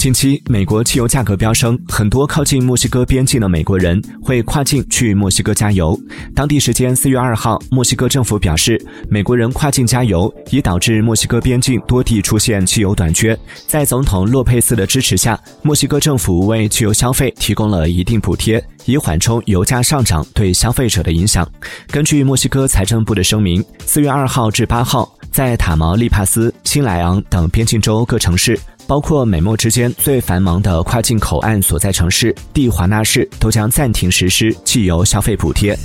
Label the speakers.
Speaker 1: 近期，美国汽油价格飙升，很多靠近墨西哥边境的美国人会跨境去墨西哥加油。当地时间四月二号，墨西哥政府表示，美国人跨境加油已导致墨西哥边境多地出现汽油短缺。在总统洛佩斯的支持下，墨西哥政府为汽油消费提供了一定补贴，以缓冲油价上涨对消费者的影响。根据墨西哥财政部的声明，四月二号至八号，在塔毛利帕斯、新莱昂等边境州各城市。包括美墨之间最繁忙的跨境口岸所在城市蒂华纳市，都将暂停实施汽油消费补贴。